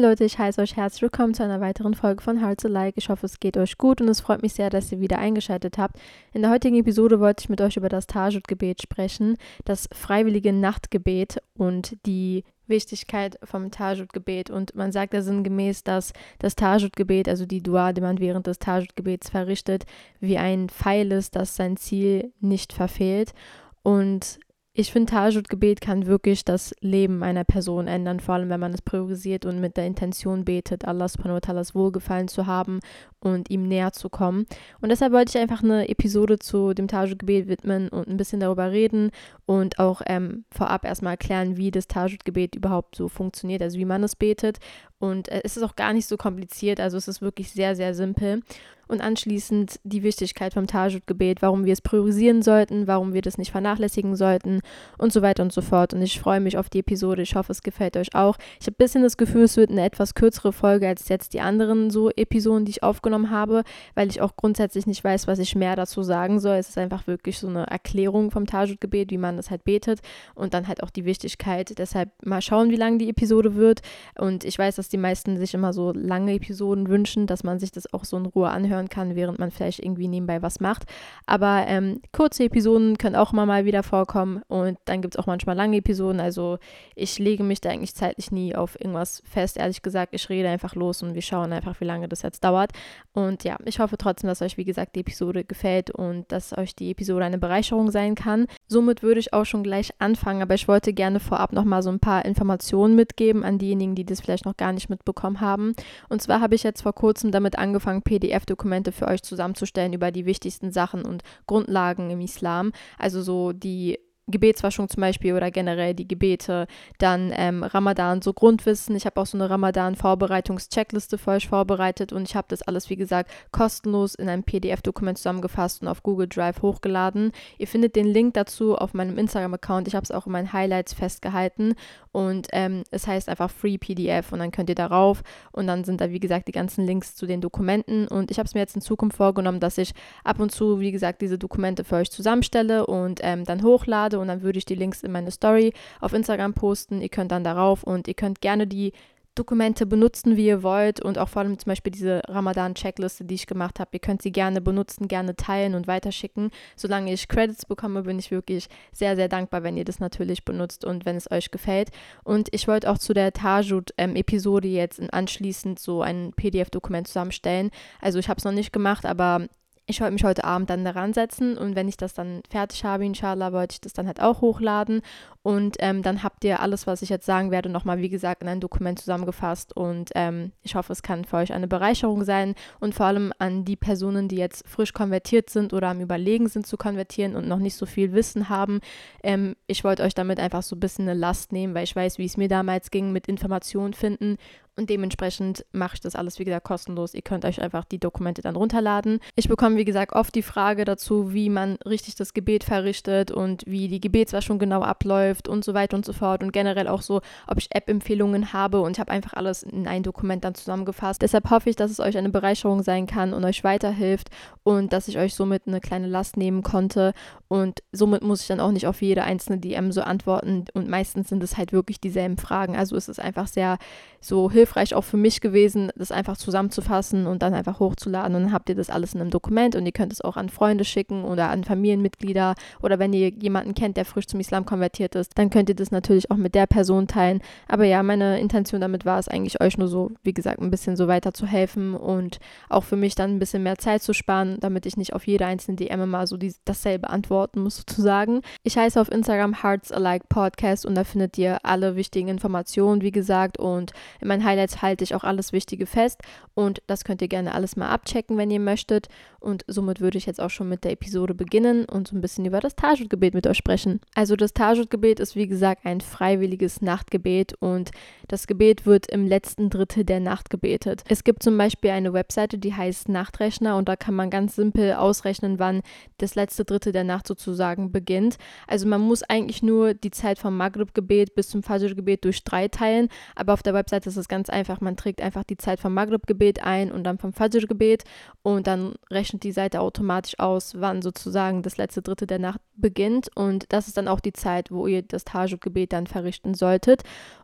Leute, ich heiße euch herzlich willkommen zu einer weiteren Folge von Hearts Alike. Ich hoffe, es geht euch gut und es freut mich sehr, dass ihr wieder eingeschaltet habt. In der heutigen Episode wollte ich mit euch über das Tajud-Gebet sprechen, das freiwillige Nachtgebet und die Wichtigkeit vom Tajud-Gebet. Und man sagt ja sinngemäß, dass das Tajud-Gebet, also die Dua, die man während des Tajud-Gebets verrichtet, wie ein Pfeil ist, das sein Ziel nicht verfehlt. Und ich finde, Tajud-Gebet kann wirklich das Leben einer Person ändern, vor allem wenn man es priorisiert und mit der Intention betet, Allah subhanahu wa ta'ala's Wohlgefallen zu haben und ihm näher zu kommen. Und deshalb wollte ich einfach eine Episode zu dem Tajud-Gebet widmen und ein bisschen darüber reden und auch ähm, vorab erstmal erklären, wie das Tajud-Gebet überhaupt so funktioniert, also wie man es betet. Und äh, es ist auch gar nicht so kompliziert, also es ist wirklich sehr, sehr simpel und anschließend die Wichtigkeit vom Tajud-Gebet, warum wir es priorisieren sollten, warum wir das nicht vernachlässigen sollten und so weiter und so fort. Und ich freue mich auf die Episode. Ich hoffe, es gefällt euch auch. Ich habe ein bisschen das Gefühl, es wird eine etwas kürzere Folge als jetzt die anderen so Episoden, die ich aufgenommen habe, weil ich auch grundsätzlich nicht weiß, was ich mehr dazu sagen soll. Es ist einfach wirklich so eine Erklärung vom Tajud-Gebet, wie man das halt betet und dann halt auch die Wichtigkeit. Deshalb mal schauen, wie lang die Episode wird. Und ich weiß, dass die meisten sich immer so lange Episoden wünschen, dass man sich das auch so in Ruhe anhören hören kann, während man vielleicht irgendwie nebenbei was macht. Aber ähm, kurze Episoden können auch immer mal wieder vorkommen und dann gibt es auch manchmal lange Episoden. Also ich lege mich da eigentlich zeitlich nie auf irgendwas fest, ehrlich gesagt. Ich rede einfach los und wir schauen einfach, wie lange das jetzt dauert. Und ja, ich hoffe trotzdem, dass euch, wie gesagt, die Episode gefällt und dass euch die Episode eine Bereicherung sein kann. Somit würde ich auch schon gleich anfangen, aber ich wollte gerne vorab nochmal so ein paar Informationen mitgeben an diejenigen, die das vielleicht noch gar nicht mitbekommen haben. Und zwar habe ich jetzt vor kurzem damit angefangen, PDF-Dokumente Dokumente für euch zusammenzustellen über die wichtigsten Sachen und Grundlagen im Islam. Also so die Gebetswaschung zum Beispiel oder generell die Gebete, dann ähm, Ramadan, so Grundwissen. Ich habe auch so eine Ramadan-Vorbereitungs-Checkliste für euch vorbereitet und ich habe das alles, wie gesagt, kostenlos in einem PDF-Dokument zusammengefasst und auf Google Drive hochgeladen. Ihr findet den Link dazu auf meinem Instagram-Account. Ich habe es auch in meinen Highlights festgehalten und ähm, es heißt einfach Free PDF und dann könnt ihr darauf und dann sind da, wie gesagt, die ganzen Links zu den Dokumenten und ich habe es mir jetzt in Zukunft vorgenommen, dass ich ab und zu, wie gesagt, diese Dokumente für euch zusammenstelle und ähm, dann hochlade und dann würde ich die Links in meine Story auf Instagram posten. Ihr könnt dann darauf und ihr könnt gerne die Dokumente benutzen, wie ihr wollt und auch vor allem zum Beispiel diese Ramadan-Checkliste, die ich gemacht habe. Ihr könnt sie gerne benutzen, gerne teilen und weiterschicken. Solange ich Credits bekomme, bin ich wirklich sehr, sehr dankbar, wenn ihr das natürlich benutzt und wenn es euch gefällt. Und ich wollte auch zu der Tajud-Episode jetzt anschließend so ein PDF-Dokument zusammenstellen. Also ich habe es noch nicht gemacht, aber ich wollte mich heute Abend dann daran setzen und wenn ich das dann fertig habe, inshallah, wollte ich das dann halt auch hochladen und ähm, dann habt ihr alles, was ich jetzt sagen werde, nochmal, wie gesagt, in ein Dokument zusammengefasst und ähm, ich hoffe, es kann für euch eine Bereicherung sein und vor allem an die Personen, die jetzt frisch konvertiert sind oder am Überlegen sind zu konvertieren und noch nicht so viel Wissen haben. Ähm, ich wollte euch damit einfach so ein bisschen eine Last nehmen, weil ich weiß, wie es mir damals ging mit Informationen finden und dementsprechend mache ich das alles, wie gesagt, kostenlos. Ihr könnt euch einfach die Dokumente dann runterladen. Ich bekomme, wie gesagt, oft die Frage dazu, wie man richtig das Gebet verrichtet und wie die Gebetswaschung genau abläuft und so weiter und so fort. Und generell auch so, ob ich App-Empfehlungen habe. Und ich habe einfach alles in ein Dokument dann zusammengefasst. Deshalb hoffe ich, dass es euch eine Bereicherung sein kann und euch weiterhilft und dass ich euch somit eine kleine Last nehmen konnte. Und somit muss ich dann auch nicht auf jede einzelne DM so antworten. Und meistens sind es halt wirklich dieselben Fragen. Also es ist einfach sehr so hilfreich auch für mich gewesen, das einfach zusammenzufassen und dann einfach hochzuladen. Und dann habt ihr das alles in einem Dokument und ihr könnt es auch an Freunde schicken oder an Familienmitglieder oder wenn ihr jemanden kennt, der frisch zum Islam konvertiert ist, dann könnt ihr das natürlich auch mit der Person teilen. Aber ja, meine Intention damit war es eigentlich euch nur so, wie gesagt, ein bisschen so weiter zu helfen und auch für mich dann ein bisschen mehr Zeit zu sparen, damit ich nicht auf jede einzelne DM immer so die, dasselbe antworten muss sozusagen. Ich heiße auf Instagram Hearts Alike Podcast und da findet ihr alle wichtigen Informationen, wie gesagt, und in meinen Highlights halte ich auch alles Wichtige fest und das könnt ihr gerne alles mal abchecken, wenn ihr möchtet. Und somit würde ich jetzt auch schon mit der Episode beginnen und so ein bisschen über das Tajud-Gebet mit euch sprechen. Also das Tajud-Gebet ist wie gesagt ein freiwilliges Nachtgebet und das Gebet wird im letzten Drittel der Nacht gebetet. Es gibt zum Beispiel eine Webseite, die heißt Nachtrechner und da kann man ganz simpel ausrechnen, wann das letzte Drittel der Nacht sozusagen beginnt. Also man muss eigentlich nur die Zeit vom Maghrib-Gebet bis zum Fajr-Gebet durch drei teilen, aber auf der Webseite ist es ganz einfach. Man trägt einfach die Zeit vom Maghrib-Gebet ein und dann vom Fajr-Gebet und dann rechnet die Seite automatisch aus, wann sozusagen das letzte Drittel der Nacht beginnt und das ist dann auch die Zeit, wo ihr das Tajud-Gebet dann verrichten solltet.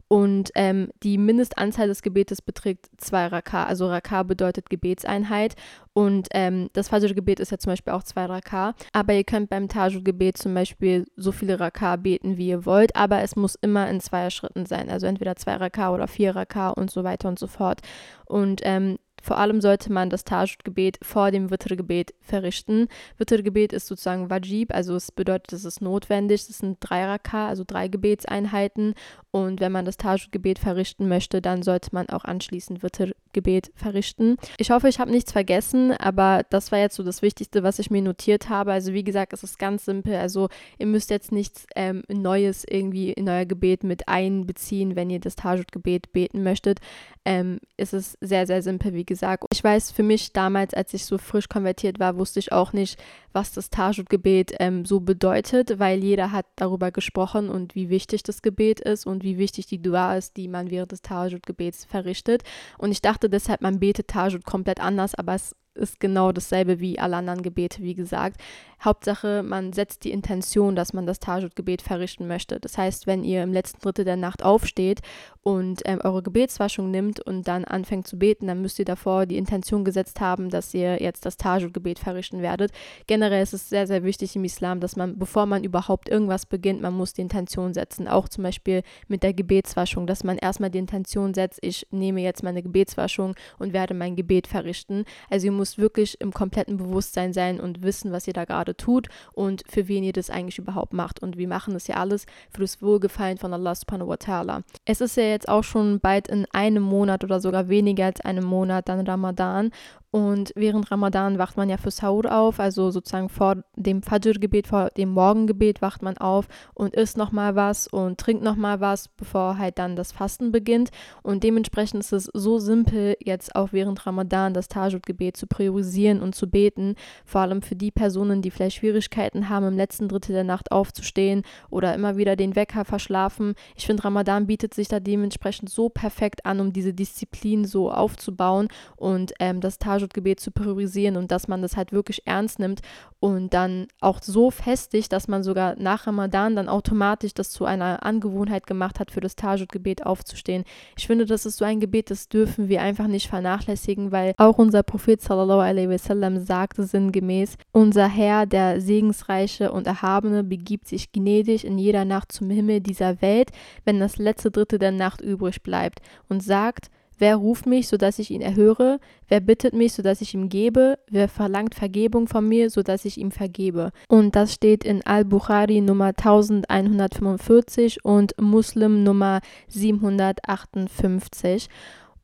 und ähm, die Mindestanzahl des Gebetes beträgt zwei Raka. Also Raka bedeutet Gebetseinheit und ähm, das Fajr-Gebet ist ja zum Beispiel auch zwei Raka. Aber ihr könnt beim Tajud-Gebet zum Beispiel so viele Raka beten, wie ihr wollt, aber es muss immer in zwei Schritten sein. Also entweder zwei Raka oder vier Raka und so weiter und so fort. Und ähm, vor allem sollte man das Tajud-Gebet vor dem Witr-Gebet verrichten. Witr-Gebet ist sozusagen Wajib, also es bedeutet, es ist notwendig. Es sind drei Raka, also drei Gebetseinheiten. Und wenn man das Tajud-Gebet verrichten möchte, dann sollte man auch anschließend Witr-Gebet verrichten. Ich hoffe, ich habe nichts vergessen, aber das war jetzt so das Wichtigste, was ich mir notiert habe. Also wie gesagt, es ist ganz simpel. Also ihr müsst jetzt nichts ähm, Neues irgendwie in euer Gebet mit einbeziehen, wenn ihr das Tajud-Gebet beten möchtet. Ähm, es ist sehr, sehr simpel, wie gesagt. Ich weiß, für mich damals, als ich so frisch konvertiert war, wusste ich auch nicht, was das Tajud-Gebet ähm, so bedeutet, weil jeder hat darüber gesprochen und wie wichtig das Gebet ist und wie wichtig die Dua ist, die man während des Tajud-Gebets verrichtet. Und ich dachte deshalb, man betet Tajud komplett anders, aber es ist genau dasselbe wie alle anderen Gebete, wie gesagt. Hauptsache, man setzt die Intention, dass man das Tajud-Gebet verrichten möchte. Das heißt, wenn ihr im letzten Drittel der Nacht aufsteht und ähm, eure Gebetswaschung nimmt und dann anfängt zu beten, dann müsst ihr davor die Intention gesetzt haben, dass ihr jetzt das Tajud-Gebet verrichten werdet. Generell ist es sehr, sehr wichtig im Islam, dass man, bevor man überhaupt irgendwas beginnt, man muss die Intention setzen. Auch zum Beispiel mit der Gebetswaschung, dass man erstmal die Intention setzt, ich nehme jetzt meine Gebetswaschung und werde mein Gebet verrichten. Also ihr müsst wirklich im kompletten Bewusstsein sein und wissen, was ihr da gerade gerade tut und für wen ihr das eigentlich überhaupt macht. Und wir machen das ja alles für das Wohlgefallen von Allah subhanahu wa ta'ala. Es ist ja jetzt auch schon bald in einem Monat oder sogar weniger als einem Monat dann Ramadan und während Ramadan wacht man ja für Saur auf, also sozusagen vor dem Fajr-Gebet, vor dem Morgengebet wacht man auf und isst nochmal was und trinkt nochmal was, bevor halt dann das Fasten beginnt. Und dementsprechend ist es so simpel, jetzt auch während Ramadan das Tajud-Gebet zu priorisieren und zu beten. Vor allem für die Personen, die vielleicht Schwierigkeiten haben, im letzten Drittel der Nacht aufzustehen oder immer wieder den Wecker verschlafen. Ich finde, Ramadan bietet sich da dementsprechend so perfekt an, um diese Disziplin so aufzubauen und ähm, das Tajud Tahajjud-Gebet zu priorisieren und dass man das halt wirklich ernst nimmt und dann auch so festigt, dass man sogar nach Ramadan dann automatisch das zu einer Angewohnheit gemacht hat, für das Tahajjud-Gebet aufzustehen. Ich finde, das ist so ein Gebet, das dürfen wir einfach nicht vernachlässigen, weil auch unser Prophet sallallahu alaihi wasallam sagte sinngemäß, unser Herr, der segensreiche und erhabene, begibt sich gnädig in jeder Nacht zum Himmel dieser Welt, wenn das letzte Drittel der Nacht übrig bleibt und sagt, Wer ruft mich, sodass ich ihn erhöre? Wer bittet mich, sodass ich ihm gebe? Wer verlangt Vergebung von mir, sodass ich ihm vergebe? Und das steht in Al-Bukhari Nummer 1145 und Muslim Nummer 758.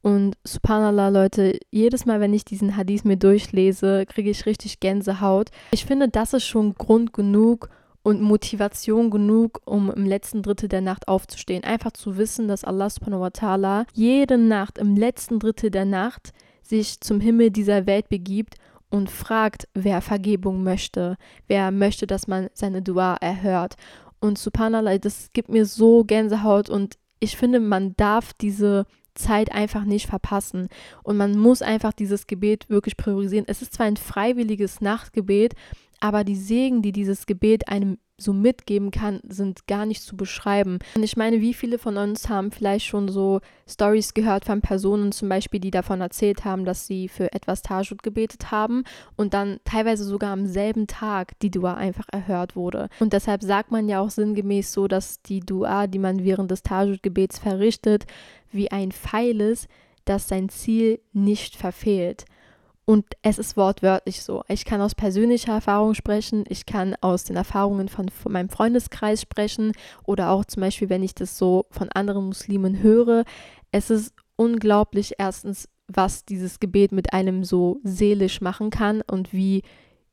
Und subhanallah, Leute, jedes Mal, wenn ich diesen Hadith mir durchlese, kriege ich richtig Gänsehaut. Ich finde, das ist schon Grund genug, und Motivation genug, um im letzten Drittel der Nacht aufzustehen. Einfach zu wissen, dass Allah subhanahu wa ta'ala jede Nacht, im letzten Drittel der Nacht, sich zum Himmel dieser Welt begibt und fragt, wer Vergebung möchte, wer möchte, dass man seine Dua erhört. Und subhanallah, das gibt mir so Gänsehaut und ich finde, man darf diese Zeit einfach nicht verpassen. Und man muss einfach dieses Gebet wirklich priorisieren. Es ist zwar ein freiwilliges Nachtgebet, aber die Segen, die dieses Gebet einem so mitgeben kann, sind gar nicht zu beschreiben. Und ich meine, wie viele von uns haben vielleicht schon so Stories gehört von Personen zum Beispiel, die davon erzählt haben, dass sie für etwas Tajud gebetet haben und dann teilweise sogar am selben Tag die Dua einfach erhört wurde. Und deshalb sagt man ja auch sinngemäß so, dass die Dua, die man während des Tajud-Gebets verrichtet, wie ein Pfeil ist, das sein Ziel nicht verfehlt. Und es ist wortwörtlich so. Ich kann aus persönlicher Erfahrung sprechen, ich kann aus den Erfahrungen von, von, meinem Freundeskreis sprechen oder auch zum Beispiel, wenn ich das so von anderen Muslimen höre. Es ist unglaublich erstens, was dieses Gebet mit einem so seelisch machen kann und wie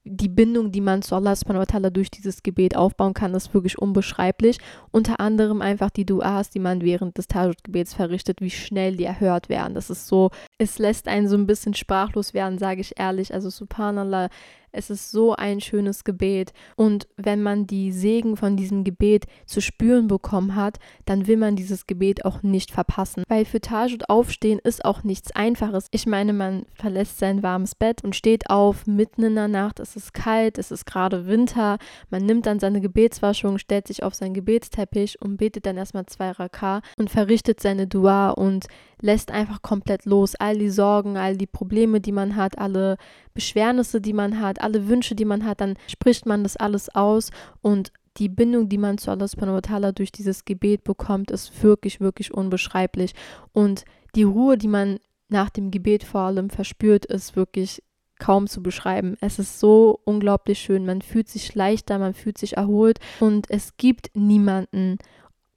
die Bindung, die man zu Allah subhanahu wa ta'ala durch dieses Gebet aufbauen kann, ist wirklich unbeschreiblich. Unter anderem einfach die Duas, die man während des Tajud-Gebets verrichtet, wie schnell die erhört werden. Das ist so es lässt einen so ein bisschen sprachlos werden, sage ich ehrlich. Also Subhanallah, es ist so ein schönes Gebet. Und wenn man die Segen von diesem Gebet zu spüren bekommen hat, dann will man dieses Gebet auch nicht verpassen. Weil für Tajud aufstehen ist auch nichts Einfaches. Ich meine, man verlässt sein warmes Bett und steht auf mitten in der Nacht. Es ist kalt, es ist gerade Winter. Man nimmt dann seine Gebetswaschung, stellt sich auf seinen Gebetsteppich und betet dann erstmal zwei Raka und verrichtet seine Dua und lässt einfach komplett los. All die Sorgen, all die Probleme, die man hat, alle Beschwernisse, die man hat, alle Wünsche, die man hat, dann spricht man das alles aus und die Bindung, die man zu Allah subhanahu wa ta'ala durch dieses Gebet bekommt, ist wirklich, wirklich unbeschreiblich. Und die Ruhe, die man nach dem Gebet vor allem verspürt, ist wirklich kaum zu beschreiben. Es ist so unglaublich schön. Man fühlt sich leichter, man fühlt sich erholt und es gibt niemanden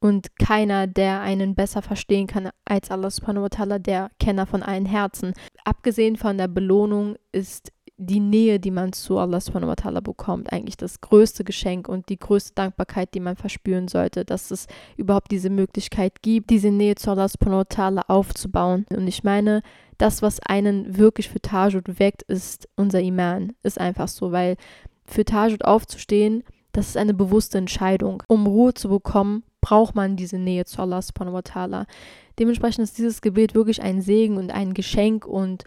und keiner, der einen besser verstehen kann als Allah subhanahu wa ta'ala, der Kenner von allen Herzen. Abgesehen von der Belohnung ist die Nähe, die man zu Allah subhanahu wa ta'ala bekommt, eigentlich das größte Geschenk und die größte Dankbarkeit, die man verspüren sollte, dass es überhaupt diese Möglichkeit gibt, diese Nähe zu Allah subhanahu wa ta'ala aufzubauen. Und ich meine, das, was einen wirklich für Tajud weckt, ist unser Iman. Ist einfach so, weil für Tajud aufzustehen, das ist eine bewusste Entscheidung. Um Ruhe zu bekommen, braucht man diese Nähe zu Allah subhanahu wa ta'ala. Dementsprechend ist dieses Gebet wirklich ein Segen und ein Geschenk und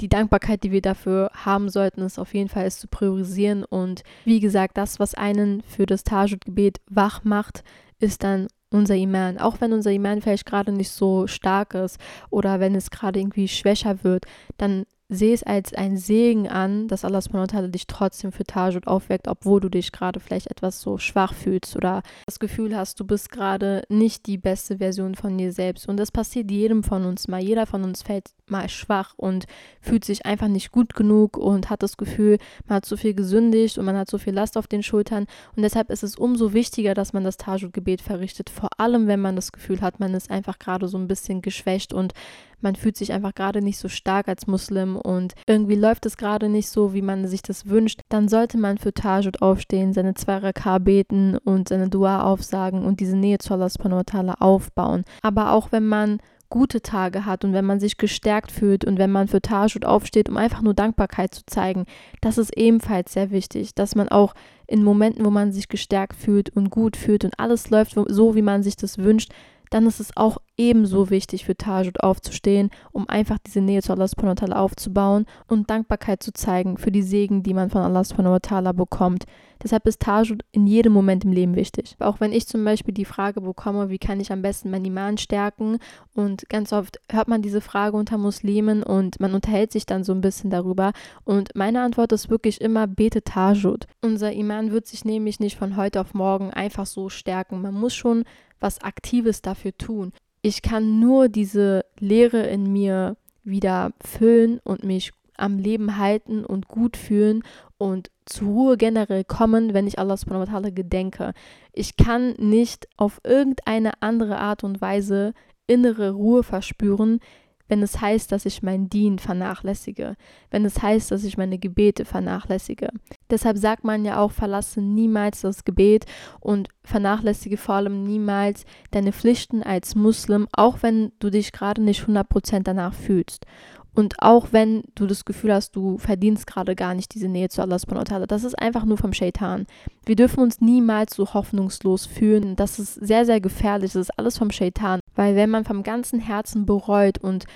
die Dankbarkeit, die wir dafür haben sollten, ist auf jeden Fall es zu priorisieren. Und wie gesagt, das, was einen für das Tajud-Gebet wach macht, ist dann unser Iman. Auch wenn unser Iman vielleicht gerade nicht so stark ist oder wenn es gerade irgendwie schwächer wird, dann sehe es als ein Segen an, dass Allah subhanahu dich trotzdem für Tajud aufweckt, obwohl du dich gerade vielleicht etwas so schwach fühlst oder das Gefühl hast, du bist gerade nicht die beste Version von dir selbst. Und das passiert jedem von uns mal. Jeder von uns fällt mal schwach und fühlt sich einfach nicht gut genug und hat das Gefühl, man hat so viel gesündigt und man hat so viel Last auf den Schultern. Und deshalb ist es umso wichtiger, dass man das Tajud-Gebet verrichtet. Vor allem, wenn man das Gefühl hat, man ist einfach gerade so ein bisschen geschwächt und man fühlt sich einfach gerade nicht so stark als Muslim und irgendwie läuft es gerade nicht so, wie man sich das wünscht, dann sollte man für Tajud aufstehen, seine zwei Raka beten und seine Dua aufsagen und diese Nähe zu Allah subhanahu aufbauen. Aber auch wenn man gute Tage hat und wenn man sich gestärkt fühlt und wenn man für Tajud aufsteht, um einfach nur Dankbarkeit zu zeigen, das ist ebenfalls sehr wichtig, dass man auch in Momenten, wo man sich gestärkt fühlt und gut fühlt und alles läuft so, wie man sich das wünscht, dann ist es auch ebenso wichtig für Tajud aufzustehen, um einfach diese Nähe zu Allah subhanahu aufzubauen und Dankbarkeit zu zeigen für die Segen, die man von Allah subhanahu bekommt. Deshalb ist Tajud in jedem Moment im Leben wichtig. Auch wenn ich zum Beispiel die Frage bekomme, wie kann ich am besten mein Iman stärken und ganz oft hört man diese Frage unter Muslimen und man unterhält sich dann so ein bisschen darüber und meine Antwort ist wirklich immer, bete Tajud. Unser Iman wird sich nämlich nicht von heute auf morgen einfach so stärken. Man muss schon was Aktives dafür tun. Ich kann nur diese Leere in mir wieder füllen und mich am Leben halten und gut fühlen und zur Ruhe generell kommen, wenn ich Allah subhanahu wa ta'ala gedenke. Ich kann nicht auf irgendeine andere Art und Weise innere Ruhe verspüren, wenn es heißt, dass ich mein Dien vernachlässige, wenn es heißt, dass ich meine Gebete vernachlässige. Deshalb sagt man ja auch, verlasse niemals das Gebet und vernachlässige vor allem niemals deine Pflichten als Muslim, auch wenn du dich gerade nicht 100% danach fühlst. Und auch wenn du das Gefühl hast, du verdienst gerade gar nicht diese Nähe zu Allah subhanahu wa ta'ala, das ist einfach nur vom Shaitan. Wir dürfen uns niemals so hoffnungslos fühlen. Das ist sehr, sehr gefährlich. Das ist alles vom Shaitan. Weil wenn man vom ganzen Herzen bereut und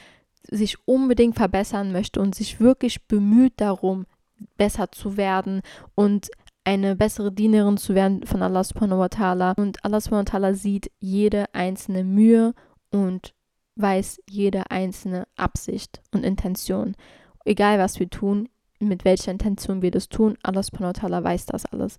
sich unbedingt verbessern möchte und sich wirklich bemüht darum, besser zu werden und eine bessere Dienerin zu werden von Allah subhanahu wa ta'ala. Und Allah subhanahu wa ta'ala sieht jede einzelne Mühe und weiß jede einzelne Absicht und Intention. Egal was wir tun, mit welcher Intention wir das tun, Allah subhanahu weiß das alles.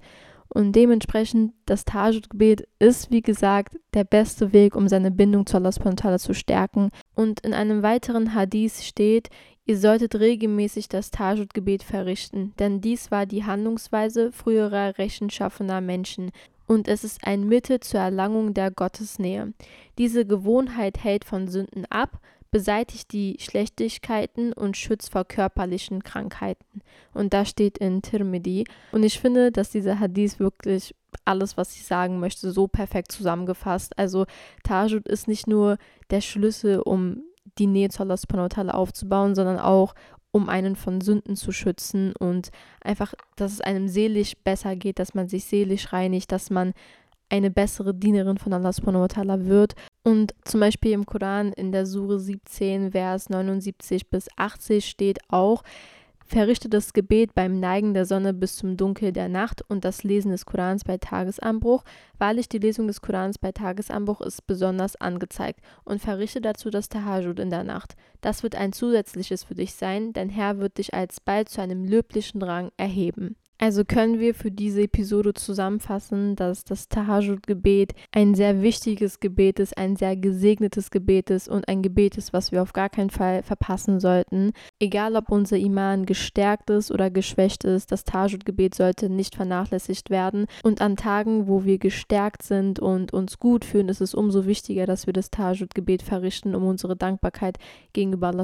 Und dementsprechend, das Tajud-Gebet ist, wie gesagt, der beste Weg, um seine Bindung zu Allah subhanahu zu stärken. Und in einem weiteren Hadith steht, ihr solltet regelmäßig das Tajud-Gebet verrichten, denn dies war die Handlungsweise früherer rechtschaffener Menschen und es ist ein Mittel zur Erlangung der Gottesnähe. Diese Gewohnheit hält von Sünden ab, beseitigt die Schlechtigkeiten und schützt vor körperlichen Krankheiten. Und das steht in Tirmidhi. Und ich finde, dass dieser Hadith wirklich alles, was ich sagen möchte, so perfekt zusammengefasst. Also Tajud ist nicht nur der Schlüssel, um die Nähe zu Allah subhanahu aufzubauen, sondern auch um einen von Sünden zu schützen und einfach, dass es einem seelisch besser geht, dass man sich seelisch reinigt, dass man eine bessere Dienerin von Allah subhanahu wa ta'ala wird. Und zum Beispiel im Koran in der Sure 17, Vers 79 bis 80 steht auch, verrichte das Gebet beim Neigen der Sonne bis zum Dunkel der Nacht und das Lesen des Korans bei Tagesanbruch. Wahrlich, die Lesung des Korans bei Tagesanbruch ist besonders angezeigt und verrichte dazu das Tahajjud in der Nacht. Das wird ein zusätzliches für dich sein, dein Herr wird dich alsbald zu einem löblichen Rang erheben. Also können wir für diese Episode zusammenfassen, dass das Tahajjud-Gebet ein sehr wichtiges Gebet ist, ein sehr gesegnetes Gebet ist und ein Gebet ist, was wir auf gar keinen Fall verpassen sollten. Egal, ob unser Iman gestärkt ist oder geschwächt ist, das Tahajjud-Gebet sollte nicht vernachlässigt werden. Und an Tagen, wo wir gestärkt sind und uns gut fühlen, ist es umso wichtiger, dass wir das Tahajjud-Gebet verrichten, um unsere Dankbarkeit gegenüber Allah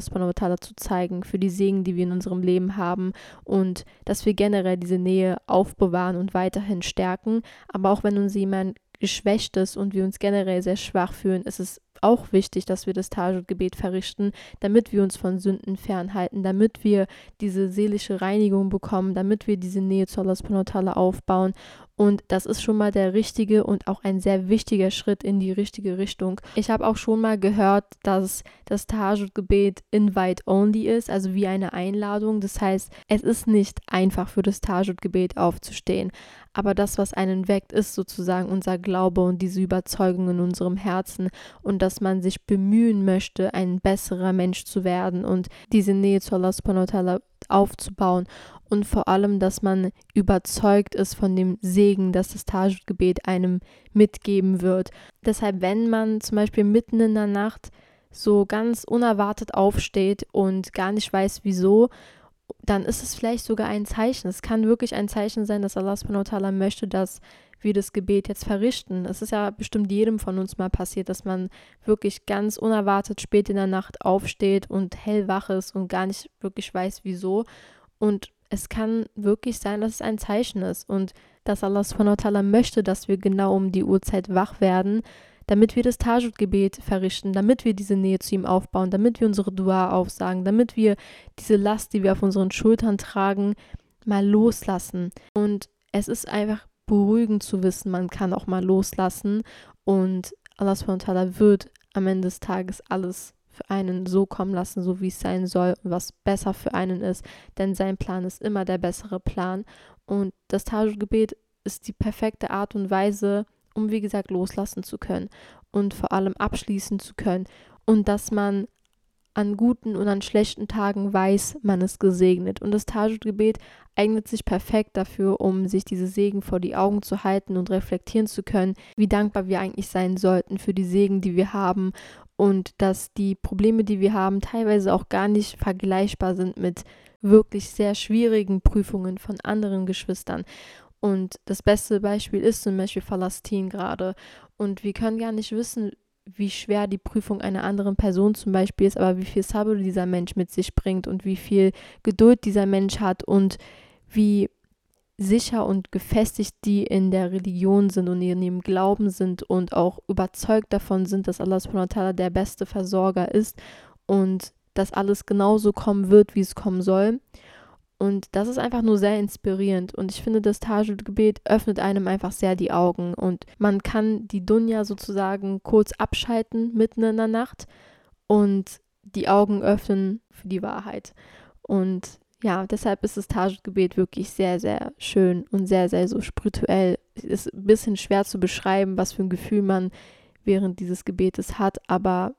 zu zeigen, für die Segen, die wir in unserem Leben haben und dass wir generell diese Nähe aufbewahren und weiterhin stärken. Aber auch wenn uns jemand geschwächt ist und wir uns generell sehr schwach fühlen, ist es auch wichtig, dass wir das Tajud-Gebet verrichten, damit wir uns von Sünden fernhalten, damit wir diese seelische Reinigung bekommen, damit wir diese Nähe zu Allah subhanahu aufbauen. Und das ist schon mal der richtige und auch ein sehr wichtiger Schritt in die richtige Richtung. Ich habe auch schon mal gehört, dass das Tajud-Gebet invite-only ist, also wie eine Einladung. Das heißt, es ist nicht einfach für das Tajud-Gebet aufzustehen. Aber das, was einen weckt, ist sozusagen unser Glaube und diese Überzeugung in unserem Herzen und dass man sich bemühen möchte, ein besserer Mensch zu werden und diese Nähe zu Allah subhanahu aufzubauen und vor allem, dass man überzeugt ist von dem Segen, dass das Tajud-Gebet einem mitgeben wird. Deshalb, wenn man zum Beispiel mitten in der Nacht so ganz unerwartet aufsteht und gar nicht weiß, wieso dann ist es vielleicht sogar ein Zeichen. Es kann wirklich ein Zeichen sein, dass Allah subhanahu möchte, dass wir das Gebet jetzt verrichten. Es ist ja bestimmt jedem von uns mal passiert, dass man wirklich ganz unerwartet spät in der Nacht aufsteht und hellwach ist und gar nicht wirklich weiß, wieso. Und es kann wirklich sein, dass es ein Zeichen ist und dass Allah subhanahu wa ta'ala möchte, dass wir genau um die Uhrzeit wach werden, damit wir das Tajud-Gebet verrichten, damit wir diese Nähe zu ihm aufbauen, damit wir unsere Dua aufsagen, damit wir diese Last, die wir auf unseren Schultern tragen, mal loslassen. Und es ist einfach beruhigend zu wissen, man kann auch mal loslassen und Allah SWT wird am Ende des Tages alles für einen so kommen lassen, so wie es sein soll und was besser für einen ist, denn sein Plan ist immer der bessere Plan. Und das Tajud-Gebet ist die perfekte Art und Weise, um wie gesagt loslassen zu können und vor allem abschließen zu können. Und dass man an guten und an schlechten Tagen weiß, man ist gesegnet. Und das Tajud-Gebet eignet sich perfekt dafür, um sich diese Segen vor die Augen zu halten und reflektieren zu können, wie dankbar wir eigentlich sein sollten für die Segen, die wir haben und dass die Probleme, die wir haben, teilweise auch gar nicht vergleichbar sind mit wirklich sehr schwierigen Prüfungen von anderen Geschwistern. Und das beste Beispiel ist zum Beispiel Palästin gerade. Und wir können gar nicht wissen, wie schwer die Prüfung einer anderen Person zum Beispiel ist, aber wie viel Sabr dieser Mensch mit sich bringt und wie viel Geduld dieser Mensch hat und wie sicher und gefestigt die in der Religion sind und in ihrem Glauben sind und auch überzeugt davon sind, dass Allah subhanahu der beste Versorger ist und dass alles genauso kommen wird, wie es kommen soll. Und das ist einfach nur sehr inspirierend. Und ich finde, das Tajud-Gebet öffnet einem einfach sehr die Augen. Und man kann die Dunja sozusagen kurz abschalten mitten in der Nacht und die Augen öffnen für die Wahrheit. Und ja, deshalb ist das Tajud-Gebet wirklich sehr, sehr schön und sehr, sehr so spirituell. Es ist ein bisschen schwer zu beschreiben, was für ein Gefühl man während dieses Gebetes hat, aber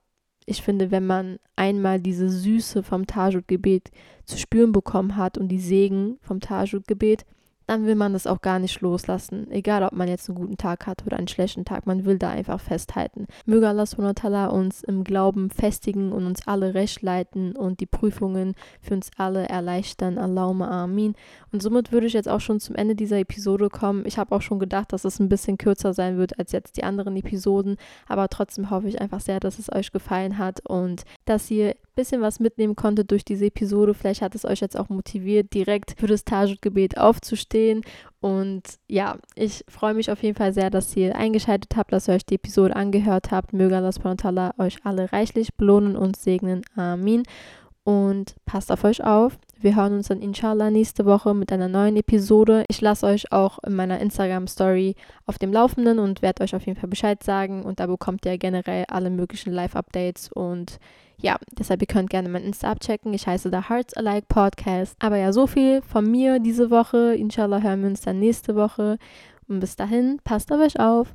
ich finde, wenn man einmal diese Süße vom Tajud-Gebet zu spüren bekommen hat und die Segen vom Tajud-Gebet, dann will man das auch gar nicht loslassen. Egal, ob man jetzt einen guten Tag hat oder einen schlechten Tag, man will da einfach festhalten. Möge Allah subhanahu uns im Glauben festigen und uns alle recht leiten und die Prüfungen für uns alle erleichtern. Allahumma amin. Und somit würde ich jetzt auch schon zum Ende dieser Episode kommen. Ich habe auch schon gedacht, dass es ein bisschen kürzer sein wird als jetzt die anderen Episoden, aber trotzdem hoffe ich einfach sehr, dass es euch gefallen hat und dass ihr bisschen was mitnehmen konntet durch diese Episode. Vielleicht hat es euch jetzt auch motiviert, direkt für das Tajud-Gebet aufzustehen. Und ja, ich freue mich auf jeden Fall sehr, dass ihr eingeschaltet habt, dass ihr euch die Episode angehört habt. Möge Allah euch alle reichlich belohnen und segnen. Amin und passt auf euch auf. Wir hören uns dann inshallah nächste Woche mit einer neuen Episode. Ich lasse euch auch in meiner Instagram-Story auf dem Laufenden und werde euch auf jeden Fall Bescheid sagen. Und da bekommt ihr generell alle möglichen Live-Updates. Und ja, deshalb ihr könnt gerne mein Insta abchecken. Ich heiße The Hearts Alike Podcast. Aber ja, so viel von mir diese Woche. Inshallah hören wir uns dann nächste Woche. Und bis dahin, passt auf euch auf.